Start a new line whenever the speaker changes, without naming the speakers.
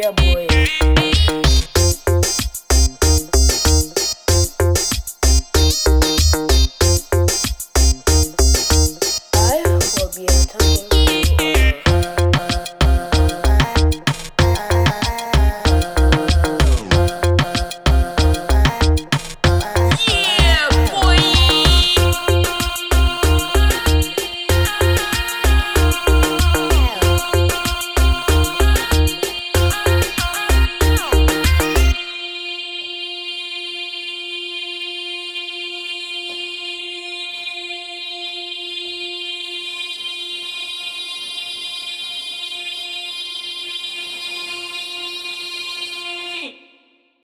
yeah, boy. I will be talking to.